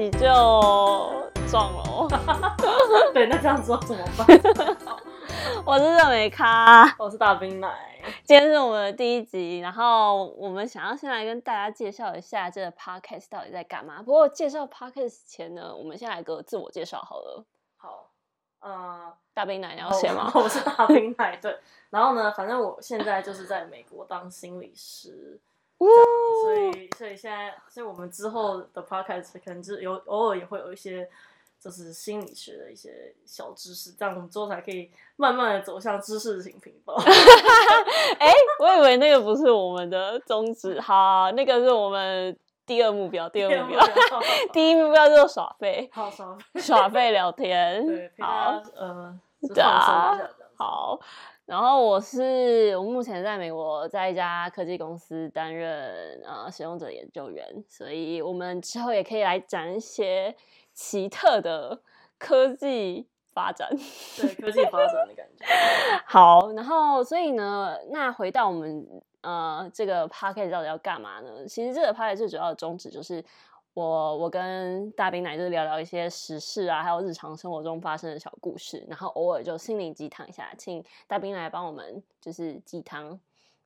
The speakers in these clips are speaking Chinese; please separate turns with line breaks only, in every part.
集就撞了。
对，那这样子怎么办？
我是热美咖，
我是大冰奶。
今天是我们的第一集，然后我们想要先来跟大家介绍一下这个 podcast 到底在干嘛。不过介绍 podcast 前呢，我们先来个自我介绍好了。
好，呃，
大冰奶你要先吗？
我是大冰奶，对。然后呢，反正我现在就是在美国当心理师。所以，所以现在，所以我们之后的 podcast 可能就有偶尔也会有一些，就是心理学的一些小知识，这样我们之后才可以慢慢的走向知识型频道。
哎、欸，我以为那个不是我们的宗旨，好，那个是我们第二目标，第二目标，第，目标 第一目标就是耍废，
好耍废，
耍废聊天，
对，好，呃，
对啊，好。然后我是我目前在美国，在一家科技公司担任呃使用者研究员，所以我们之后也可以来讲一些奇特的科技发展，
对科技发展的感觉。
好，然后所以呢，那回到我们呃这个 podcast 到底要干嘛呢？其实这个 podcast 最主要的宗旨就是。我我跟大冰奶就是聊聊一些时事啊，还有日常生活中发生的小故事，然后偶尔就心灵鸡汤一下，请大冰来帮我们就是鸡汤，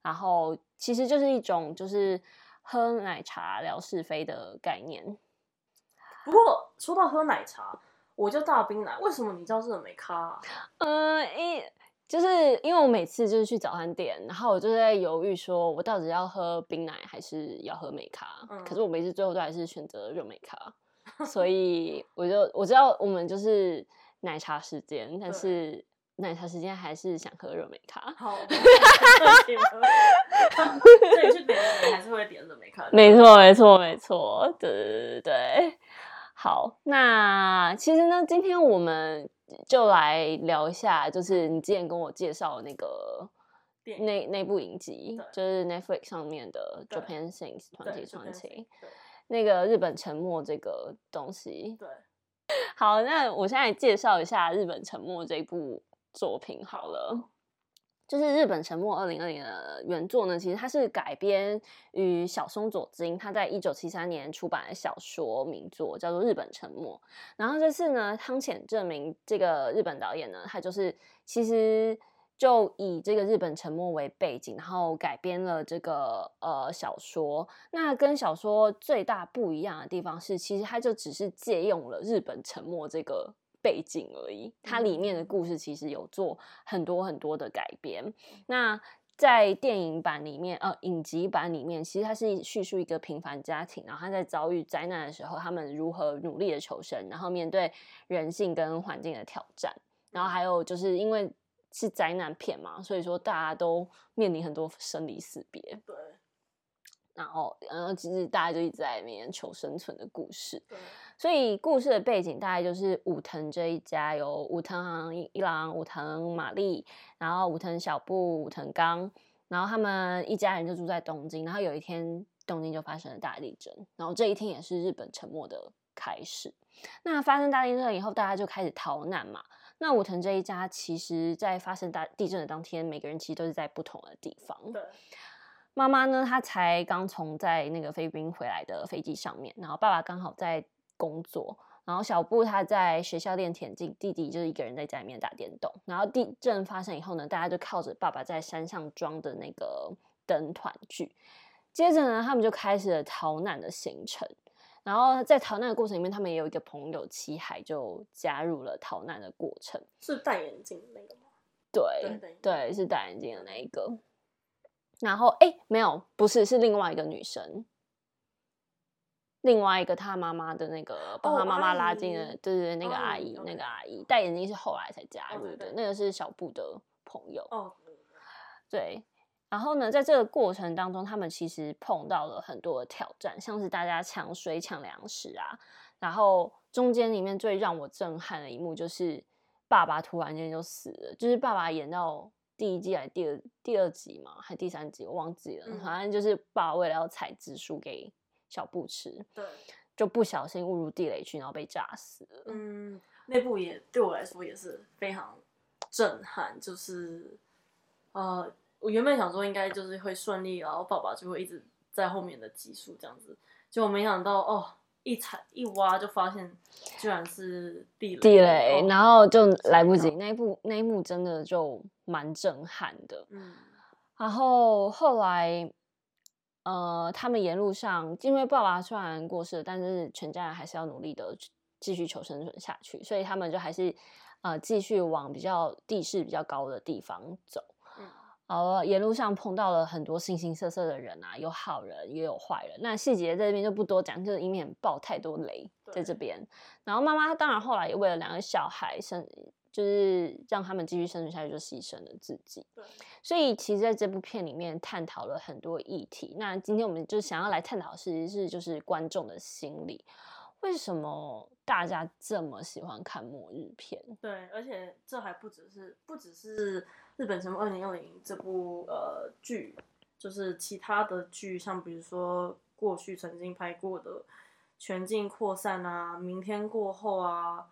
然后其实就是一种就是喝奶茶聊是非的概念。
不过说到喝奶茶，我就大冰奶，为什么你叫热美咖啊？
嗯，一。就是因为我每次就是去早餐店，然后我就在犹豫，说我到底要喝冰奶还是要喝美咖。嗯、可是我每次最后都还是选择热美咖，所以我就我知道我们就是奶茶时间，但是奶茶时间还是想喝热美咖。好，所
以去点你还是会点热美咖。
没错，没错，没错，对对对对。好，那其实呢，今天我们。就来聊一下，就是你之前跟我介绍的那个那那部影集，就是 Netflix 上面的 Japan Since 团体传奇那个日本沉没这个东西。对，好，那我现在介绍一下日本沉没这部作品好了。就是日本沉没二零二零的原作呢，其实它是改编于小松左京他在一九七三年出版的小说名作，叫做《日本沉没》。然后这次呢，汤浅政明这个日本导演呢，他就是其实就以这个日本沉没为背景，然后改编了这个呃小说。那跟小说最大不一样的地方是，其实他就只是借用了日本沉没这个。背景而已，它里面的故事其实有做很多很多的改编。那在电影版里面，呃，影集版里面，其实它是叙述一个平凡家庭，然后他在遭遇灾难的时候，他们如何努力的求生，然后面对人性跟环境的挑战，然后还有就是因为是灾难片嘛，所以说大家都面临很多生离死别。对。然后，然后其实大家就一直在里面求生存的故事。对。所以故事的背景大概就是武藤这一家，有武藤一郎、武藤玛丽，然后武藤小布、武藤刚，然后他们一家人就住在东京。然后有一天，东京就发生了大地震，然后这一天也是日本沉没的开始。那发生大地震以后，大家就开始逃难嘛。那武藤这一家，其实在发生大地震的当天，每个人其实都是在不同的地方。对。妈妈呢，她才刚从在那个菲律宾回来的飞机上面，然后爸爸刚好在。工作，然后小布他在学校练田径，弟弟就是一个人在家里面打电动。然后地震发生以后呢，大家就靠着爸爸在山上装的那个灯团聚。接着呢，他们就开始了逃难的行程。然后在逃难的过程里面，他们也有一个朋友七海就加入了逃难的过程。
是戴眼镜的那个吗？
对对，对，对，是戴眼镜的那一个。然后哎，没有，不是，是另外一个女生。另外一个他妈妈的那个帮他妈妈拉进了，对对对，那个阿姨，那个阿姨戴眼镜是后来才加入的，那个是小布的朋友。哦，对。然后呢，在这个过程当中，他们其实碰到了很多的挑战，像是大家抢水、抢粮食啊。然后中间里面最让我震撼的一幕，就是爸爸突然间就死了。就是爸爸演到第一季还是第二第二集嘛，还第三集我忘记了。反正就是爸爸为了要采紫薯给。小布吃，对，就不小心误入地雷区，然后被炸死了。
嗯，那部也对我来说也是非常震撼。就是，呃，我原本想说应该就是会顺利，然后爸爸就会一直在后面的集数这样子，结果没想到哦，一踩一挖就发现居然是地雷，
地雷，
哦、
然后就来不及。那一部那一幕真的就蛮震撼的。
嗯，
然后后来，呃，他们沿路上，因为爸爸虽然过世了，但是全家人还是要努力的继续求生存下去，所以他们就还是呃继续往比较地势比较高的地方走。呃，沿路上碰到了很多形形色色的人啊，有好人也有坏人。那细节在这边就不多讲，就是以免爆太多雷在这边。然后妈妈当然后来也为了两个小孩生，就是让他们继续生存下去，就牺牲了自己。
对。
所以其实在这部片里面探讨了很多议题。那今天我们就想要来探讨的是，是就是观众的心理，为什么大家这么喜欢看末日片？
对，而且这还不只是不只是。日本什么二零二零这部呃剧，就是其他的剧，像比如说过去曾经拍过的《全境扩散》啊，《明天过后》啊，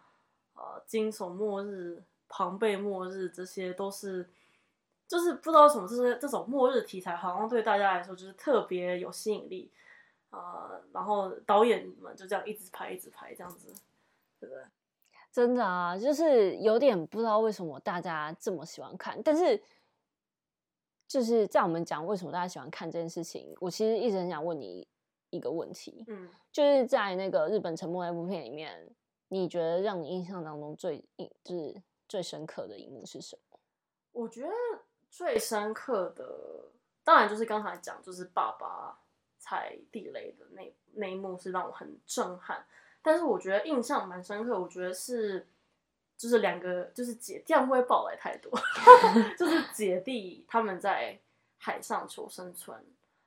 呃，惊悚末日、庞贝末日，这些都是，就是不知道什么，就是这种末日题材好像对大家来说就是特别有吸引力，呃，然后导演们就这样一直拍，一直拍，这样子，对不对？
真的啊，就是有点不知道为什么大家这么喜欢看，但是就是在我们讲为什么大家喜欢看这件事情，我其实一直很想问你一个问题，
嗯，
就是在那个日本沉默那部片里面，你觉得让你印象当中最印就是最深刻的一幕是什么？
我觉得最深刻的，当然就是刚才讲，就是爸爸踩地雷的那那一幕是让我很震撼。但是我觉得印象蛮深刻，我觉得是就是两个就是姐这样会不会爆来太多？就是姐弟他们在海上求生存，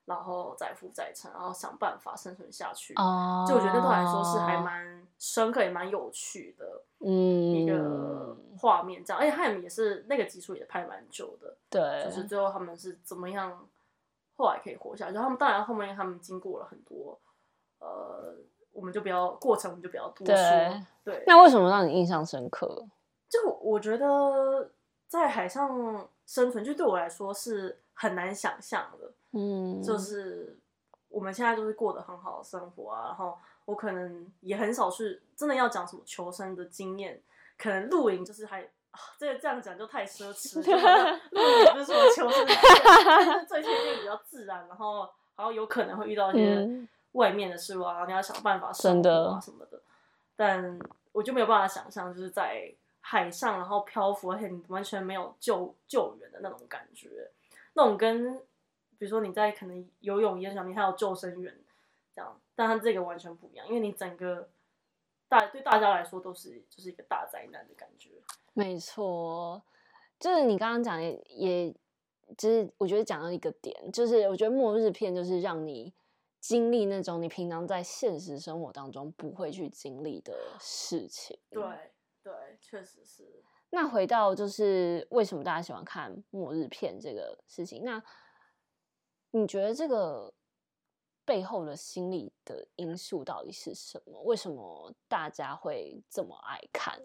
然后载浮载沉，然后想办法生存下去。
哦，
就我觉得对我来说是还蛮深刻也蛮有趣的，嗯，一个画面这样。而且他们也是那个集数也拍蛮久的，
对，
就是最后他们是怎么样后来可以活下去。他们当然后面他们经过了很多呃。我们就不要过程，我们就不要多说。对，对，
那为什么让你印象深刻？
就我觉得在海上生存，就对我来说是很难想象的。嗯，就是我们现在都是过得很好的生活啊，然后我可能也很少去真的要讲什么求生的经验，可能露营就是还啊，这个这样讲就太奢 侈了。露营不是说求生的经验，最前面比较自然，然后然后有可能会遇到一些。嗯外面的事物啊，然后你要想办法生活啊什么的，但我就没有办法想象，就是在海上然后漂浮，而且你完全没有救救援的那种感觉，那种跟比如说你在可能游泳一样，你还有救生员这样，但它这个完全不一样，因为你整个大对大家来说都是就是一个大灾难的感觉。
没错，就是你刚刚讲的，也就是我觉得讲到一个点，就是我觉得末日片就是让你。经历那种你平常在现实生活当中不会去经历的事情。
对对，确实是。
那回到就是为什么大家喜欢看末日片这个事情？那你觉得这个背后的心理的因素到底是什么？为什么大家会这么爱看？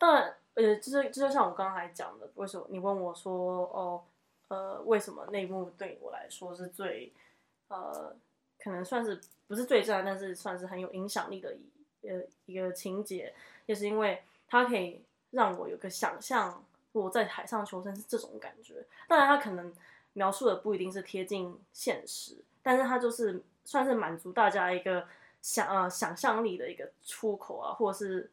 当然，呃，就是就像我刚才讲的，为什么你问我说，哦，呃，为什么那一幕对我来说是最，呃。可能算是不是最赞，但是算是很有影响力的一呃一个情节，也是因为它可以让我有个想象，我在海上求生是这种感觉。当然，它可能描述的不一定是贴近现实，但是它就是算是满足大家一个想呃想象力的一个出口啊，或者是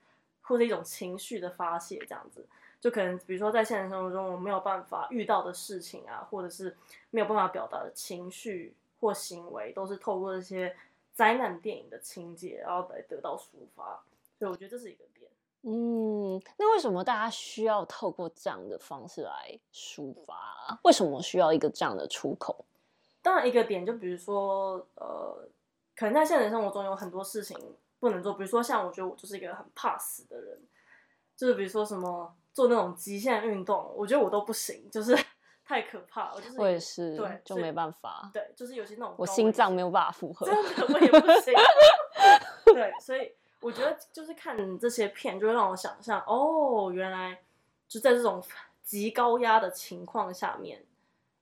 或者一种情绪的发泄，这样子。就可能比如说在现实生活中我没有办法遇到的事情啊，或者是没有办法表达的情绪。或行为都是透过这些灾难电影的情节，然后来得到抒发，所以我觉得这是一个点。
嗯，那为什么大家需要透过这样的方式来抒发？为什么需要一个这样的出口？
当然，一个点就比如说，呃，可能在现实生活中有很多事情不能做，比如说像我觉得我就是一个很怕死的人，就是比如说什么做那种极限运动，我觉得我都不行，就是。太可怕，我就是
我也是，
对，
就没办法。
对，就是有些那种
我心脏没有办法负荷，
真的 我也不行。对，所以我觉得就是看这些片，就会让我想象，哦，原来就在这种极高压的情况下面，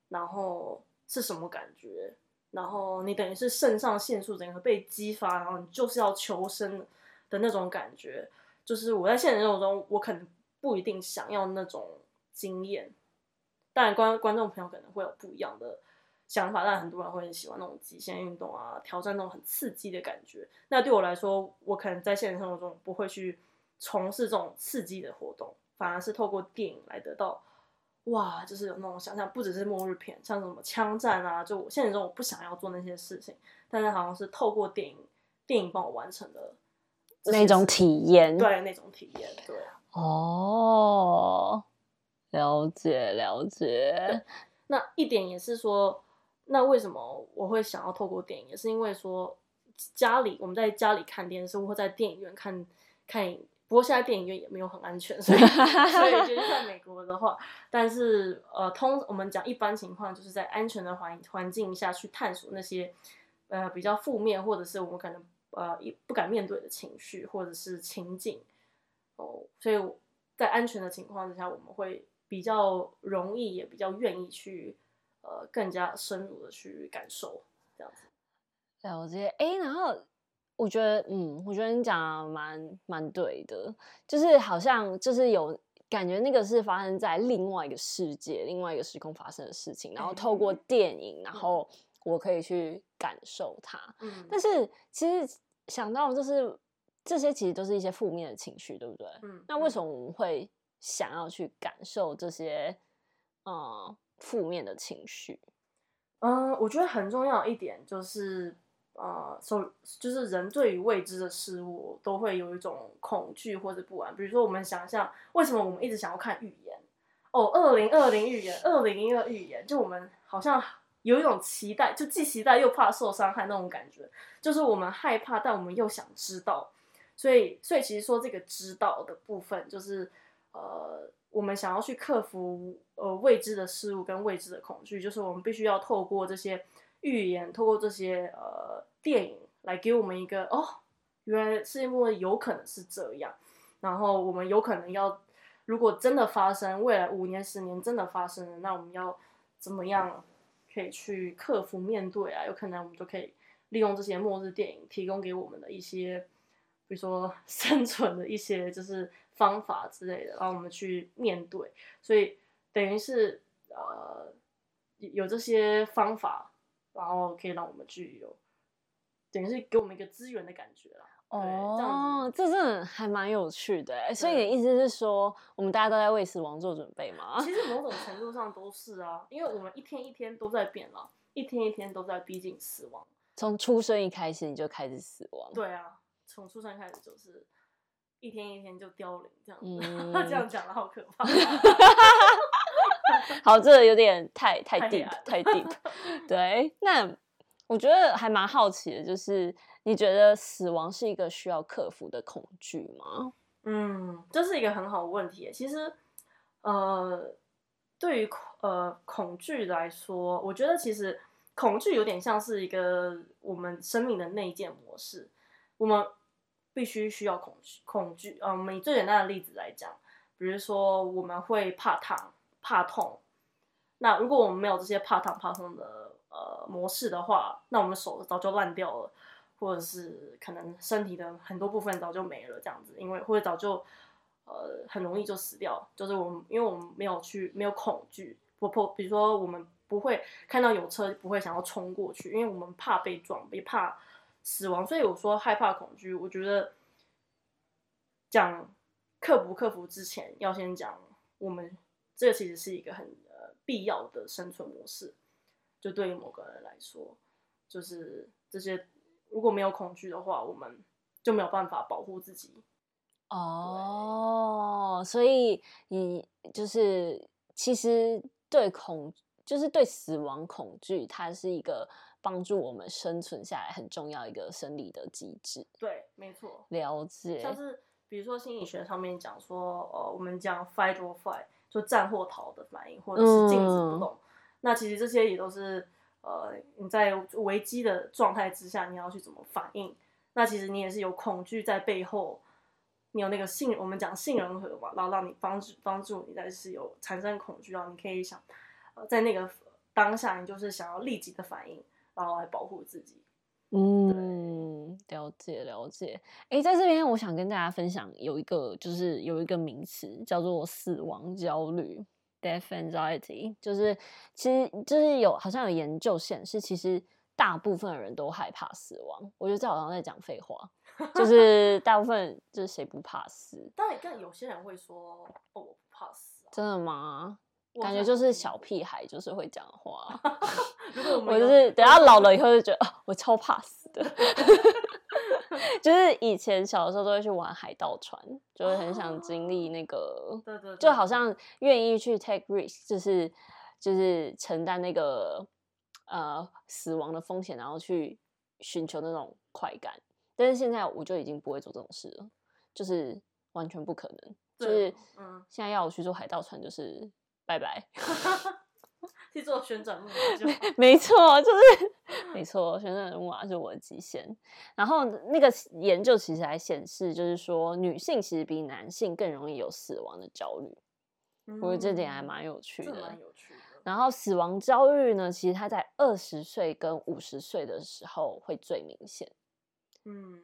然后是什么感觉？然后你等于是肾上腺素整个被激发，然后你就是要求生的那种感觉。就是我在现实生活中，我可能不一定想要那种经验。当然，观观众朋友可能会有不一样的想法，但很多人会很喜欢那种极限运动啊，挑战那种很刺激的感觉。那对我来说，我可能在现实生活中不会去从事这种刺激的活动，反而是透过电影来得到。哇，就是有那种想象，不只是末日片，像什么枪战啊，就我现实中我不想要做那些事情，但是好像是透过电影，电影帮我完成的
那种体验，
对，那种体验，对，
哦，了解了解。
那一点也是说，那为什么我会想要透过电影，也是因为说家里我们在家里看电视，或在电影院看看影。不过现在电影院也没有很安全，所以所以就是在美国的话，但是呃，通我们讲一般情况，就是在安全的环环境下去探索那些呃比较负面或者是我们可能呃不敢面对的情绪或者是情景哦，所以在安全的情况之下，我们会比较容易也比较愿意去呃更加深入的去感受这样子。
了解，哎，然后。我觉得，嗯，我觉得你讲的蛮蛮对的，就是好像就是有感觉，那个是发生在另外一个世界、另外一个时空发生的事情，然后透过电影，然后我可以去感受它。嗯，但是其实想到就是这些其实都是一些负面的情绪，对不对？嗯，那为什么我们会想要去感受这些嗯负面的情绪？
嗯，我觉得很重要一点就是。呃，所、就是人对于未知的事物都会有一种恐惧或者不安。比如说，我们想象为什么我们一直想要看预言？哦，二零二零预言，二零一二预言，就我们好像有一种期待，就既期待又怕受伤害那种感觉。就是我们害怕，但我们又想知道。所以，所以其实说这个知道的部分，就是呃，我们想要去克服呃未知的事物跟未知的恐惧，就是我们必须要透过这些。预言透过这些呃电影来给我们一个哦，原来世界末日有可能是这样，然后我们有可能要，如果真的发生，未来五年十年真的发生了，那我们要怎么样可以去克服面对啊？有可能我们就可以利用这些末日电影提供给我们的一些，比如说 生存的一些就是方法之类的，让我们去面对。所以等于是呃有这些方法。然后可以让我们具有，等于是给我们一个资源的感觉啦。
哦，这，这真的还蛮有趣的。对所以你的意思是说，我们大家都在为死亡做准备吗？
其实某种程度上都是啊，因为我们一天一天都在变了，一天一天都在逼近死亡。
从出生一开始你就开始死亡。
对啊，从出生开始就是一天一天就凋零这样子。嗯、这样讲的好可怕。
好，这个有点太太 deep，太 deep。对，那我觉得还蛮好奇的，就是你觉得死亡是一个需要克服的恐惧吗？
嗯，这是一个很好的问题。其实，呃，对于呃恐惧来说，我觉得其实恐惧有点像是一个我们生命的内建模式，我们必须需要恐惧。恐惧，嗯，我们以最简单的例子来讲，比如说我们会怕烫。怕痛，那如果我们没有这些怕烫怕痛的呃模式的话，那我们手早就烂掉了，或者是可能身体的很多部分早就没了这样子，因为或者早就呃很容易就死掉，就是我们因为我们没有去没有恐惧，不不，比如说我们不会看到有车不会想要冲过去，因为我们怕被撞，也怕死亡，所以我说害怕恐惧，我觉得讲克服克服之前要先讲我们。这个其实是一个很呃必要的生存模式，就对于某个人来说，就是这些如果没有恐惧的话，我们就没有办法保护自己。
哦，所以你就是其实对恐，就是对死亡恐惧，它是一个帮助我们生存下来很重要一个生理的机制。
对，没错。
了解。
像是比如说心理学上面讲说，呃，我们讲 fight or flight。就战或逃的反应，或者是静止不动。嗯、那其实这些也都是，呃，你在危机的状态之下，你要去怎么反应？那其实你也是有恐惧在背后，你有那个杏，我们讲杏仁核嘛，然后让你帮助帮助你，但是有产生恐惧，然后你可以想，呃，在那个当下，你就是想要立即的反应，然后来保护自己。
嗯，了解了解。哎，在这边我想跟大家分享，有一个就是有一个名词叫做死亡焦虑 （death anxiety），就是其实就是有好像有研究显示，其实大部分人都害怕死亡。我觉得这好像在讲废话，就是大部分就是谁不怕死？
但你看有些人会说：“哦，我不怕死。”
真的吗？感觉就是小屁孩，就是会讲话。
我，
我就是等下老了以后就觉得，我超怕死的。就是以前小的时候都会去玩海盗船，就会很想经历那个，
对对，
就好像愿意去 take risk，就是就是承担那个呃死亡的风险，然后去寻求那种快感。但是现在我就已经不会做这种事了，就是完全不可能。就是嗯，现在要我去做海盗船，就是。拜拜，
去做旋转木马 就
没错，就是没错，旋转木马是我的极限。然后那个研究其实还显示，就是说女性其实比男性更容易有死亡的焦虑。嗯、我觉得这点还蛮有趣的，
蛮有趣的。
然后死亡焦虑呢，其实它在二十岁跟五十岁的时候会最明显。
嗯，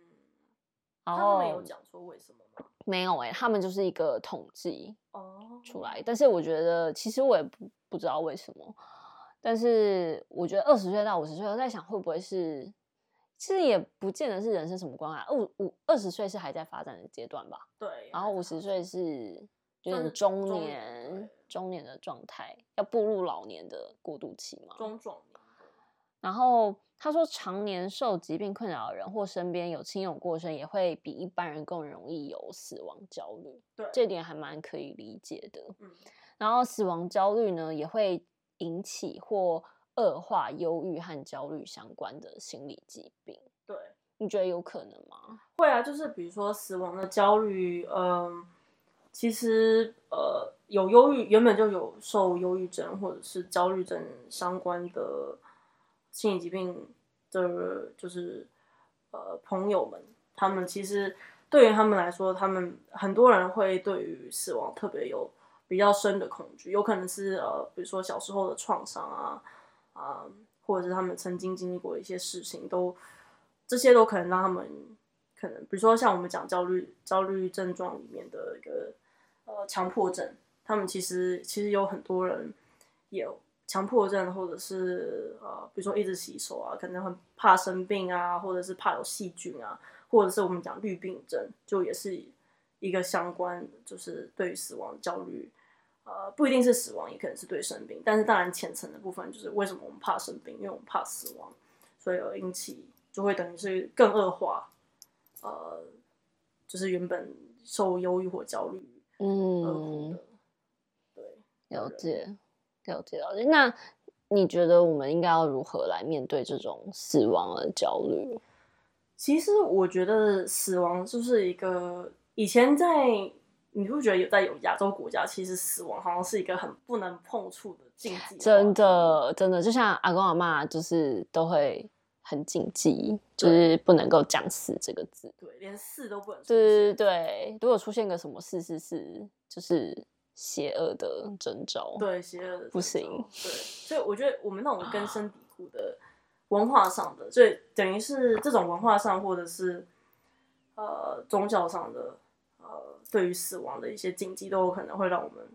然后
他们有讲说为什么吗？
没有哎、欸，他们就是一个统计
哦
出来，但是我觉得其实我也不不知道为什么，但是我觉得二十岁到五十岁，我在想会不会是，其实也不见得是人生什么关系。五五二十岁是还在发展的阶段吧？
对，
然后五十岁是就是中年中年的状态，要步入老年的过渡期嘛？
中壮年。
然后。他说，常年受疾病困扰的人，或身边有亲友过身，也会比一般人更容易有死亡焦虑。
对，
这点还蛮可以理解的。
嗯，
然后死亡焦虑呢，也会引起或恶化忧郁和焦虑相关的心理疾病。
对，
你觉得有可能吗？
会啊，就是比如说死亡的焦虑，嗯、呃，其实呃，有忧郁，原本就有受忧郁症或者是焦虑症相关的。心理疾病的，就是呃朋友们，他们其实对于他们来说，他们很多人会对于死亡特别有比较深的恐惧，有可能是呃，比如说小时候的创伤啊啊、或者是他们曾经经历过一些事情，都这些都可能让他们可能，比如说像我们讲焦虑焦虑症状里面的一个呃强迫症，他们其实其实有很多人有。强迫症，或者是呃，比如说一直洗手啊，可能很怕生病啊，或者是怕有细菌啊，或者是我们讲绿病症，就也是一个相关，就是对于死亡焦虑，呃，不一定是死亡，也可能是对生病，但是当然浅层的部分就是为什么我们怕生病，因为我们怕死亡，所以而引起就会等于是更恶化，呃，就是原本受忧郁或焦虑，
嗯，对，了解。了解了解，那你觉得我们应该要如何来面对这种死亡的焦虑？
其实我觉得死亡就是一个以前在，你会觉得有在有亚洲国家，其实死亡好像是一个很不能碰触的禁忌。
真的真的，就像阿公阿妈就是都会很禁忌，就是不能够讲死这个字，
对，连死都不能。
对对对，如果出现个什么事事事，就是。邪恶的征兆，
对，邪恶的
不行，
对，所以我觉得我们那种根深蒂固的文化上的，所以等于是这种文化上，或者是呃宗教上的，呃，对于死亡的一些禁忌，都有可能会让我们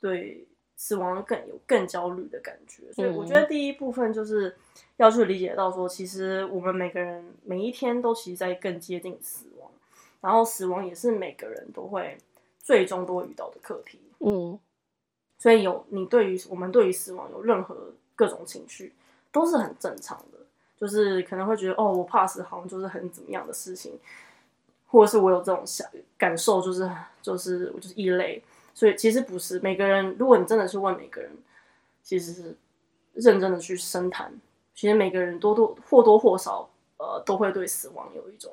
对死亡更有更焦虑的感觉。所以我觉得第一部分就是要去理解到说，其实我们每个人每一天都其实在更接近死亡，然后死亡也是每个人都会。最终都会遇到的课题，
嗯，
所以有你对于我们对于死亡有任何各种情绪，都是很正常的。就是可能会觉得哦，我怕死，好像就是很怎么样的事情，或者是我有这种想感受，就是就是我就是异类。所以其实不是每个人，如果你真的是问每个人，其实是认真的去深谈，其实每个人多多或多或少，呃，都会对死亡有一种。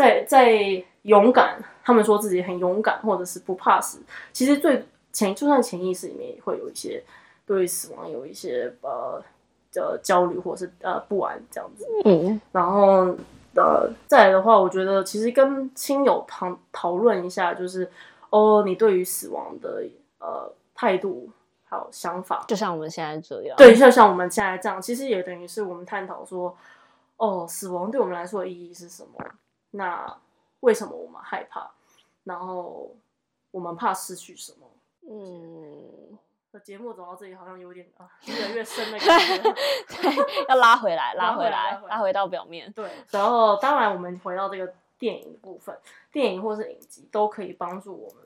在在勇敢，他们说自己很勇敢，或者是不怕死。其实最潜，就算潜意识里面也会有一些对死亡有一些呃的焦虑，或者是呃不安这样子。
嗯，
然后呃再来的话，我觉得其实跟亲友讨讨论一下，就是哦，你对于死亡的呃态度还有想法，
就像我们现在这样。
对，就像我们现在这样，其实也等于是我们探讨说，哦，死亡对我们来说的意义是什么？那为什么我们害怕？然后我们怕失去什么？嗯。节目走到这里好像有点啊，越来越深的感觉。
对，要拉回来，拉回来，拉回，拉回到表面。
对，然后当然我们回到这个电影的部分，电影或是影集都可以帮助我们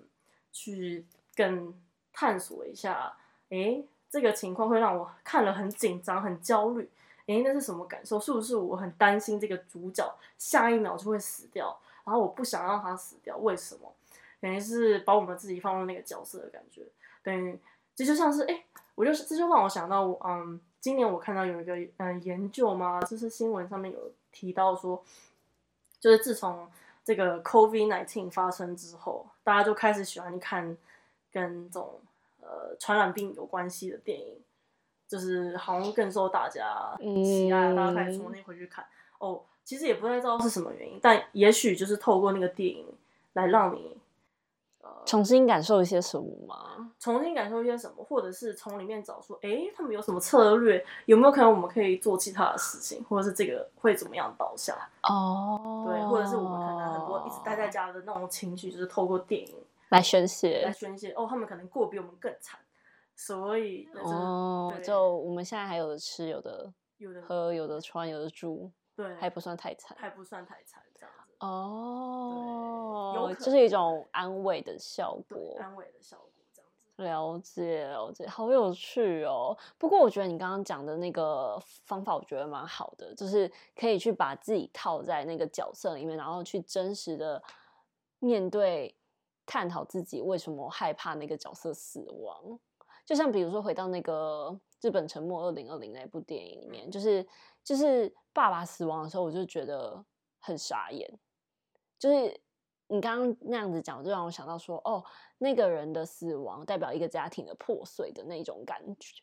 去更探索一下。诶，这个情况会让我看了很紧张、很焦虑。诶，那是什么感受？是不是我很担心这个主角下一秒就会死掉？然后我不想让他死掉，为什么？等于是把我们自己放入那个角色的感觉，等于。这就像是哎，我就是这就让我想到，嗯，今年我看到有一个嗯研究嘛，就是新闻上面有提到说，就是自从这个 COVID-19 发生之后，大家就开始喜欢看跟这种呃传染病有关系的电影，就是好像更受大家喜爱，嗯、大家开始重新回去看。哦，其实也不太知道是什么原因，但也许就是透过那个电影来让你。
重新感受一些什么吗？
重新感受一些什么，或者是从里面找出，哎、欸，他们有什么策略？有没有可能我们可以做其他的事情，或者是这个会怎么样导向？哦，对，或者是我们可能很多一直待在家的那种情绪，就是透过电影
来宣泄，
来宣泄。哦，他们可能过比我们更惨，所以
哦，就我们现在还有的吃，有的有的喝，有的穿，有的住，对，还不算太惨，
还不算太惨。
这样哦，就是一种安慰的效果，
安慰的效果这样子。
了解了解，好有趣哦。不过我觉得你刚刚讲的那个方法，我觉得蛮好的，就是可以去把自己套在那个角色里面，然后去真实的面对、探讨自己为什么害怕那个角色死亡。就像比如说回到那个日本沉没二零二零那部电影里面，就是就是爸爸死亡的时候，我就觉得很傻眼。就是你刚刚那样子讲，就让我想到说，哦，那个人的死亡代表一个家庭的破碎的那种感觉，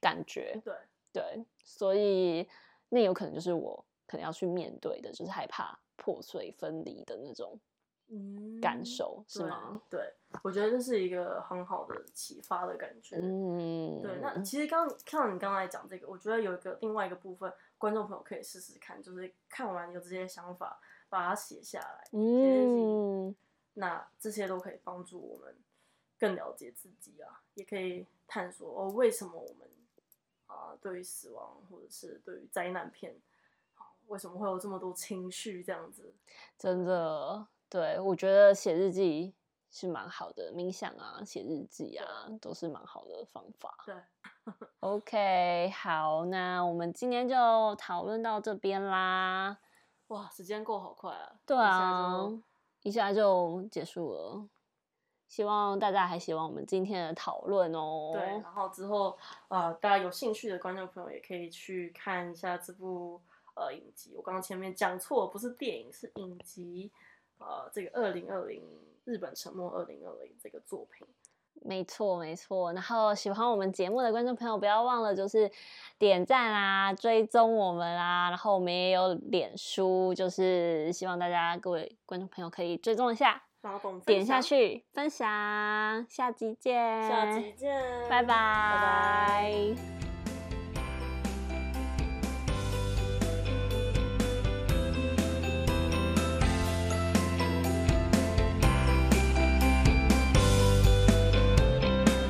感觉，
对
对，所以那有可能就是我可能要去面对的，就是害怕破碎分离的那种感受，嗯、是吗？
对，我觉得这是一个很好的启发的感觉。嗯，对。那其实刚看到你刚才讲这个，我觉得有一个另外一个部分，观众朋友可以试试看，就是看完有这些想法。把它写下来，嗯，那这些都可以帮助我们更了解自己啊，也可以探索哦，为什么我们啊、呃，对于死亡或者是对于灾难片，为什么会有这么多情绪这样子？
真的，对，我觉得写日记是蛮好的，冥想啊，写日记啊，都是蛮好的方法。
对
，OK，好，那我们今天就讨论到这边啦。
哇，时间过好快啊！
对啊，一下就结束了。希望大家还喜欢我们今天的讨论哦。
对，然后之后大家有兴趣的观众朋友也可以去看一下这部呃影集。我刚刚前面讲错，不是电影，是影集。呃，这个二零二零日本沉默二零二零这个作品。
没错，没错。然后喜欢我们节目的观众朋友，不要忘了就是点赞啊，追踪我们啊。然后我们也有脸书，就是希望大家各位观众朋友可以追踪一下，
然后
点下去分享。下集见，
下集见，
拜拜，拜拜。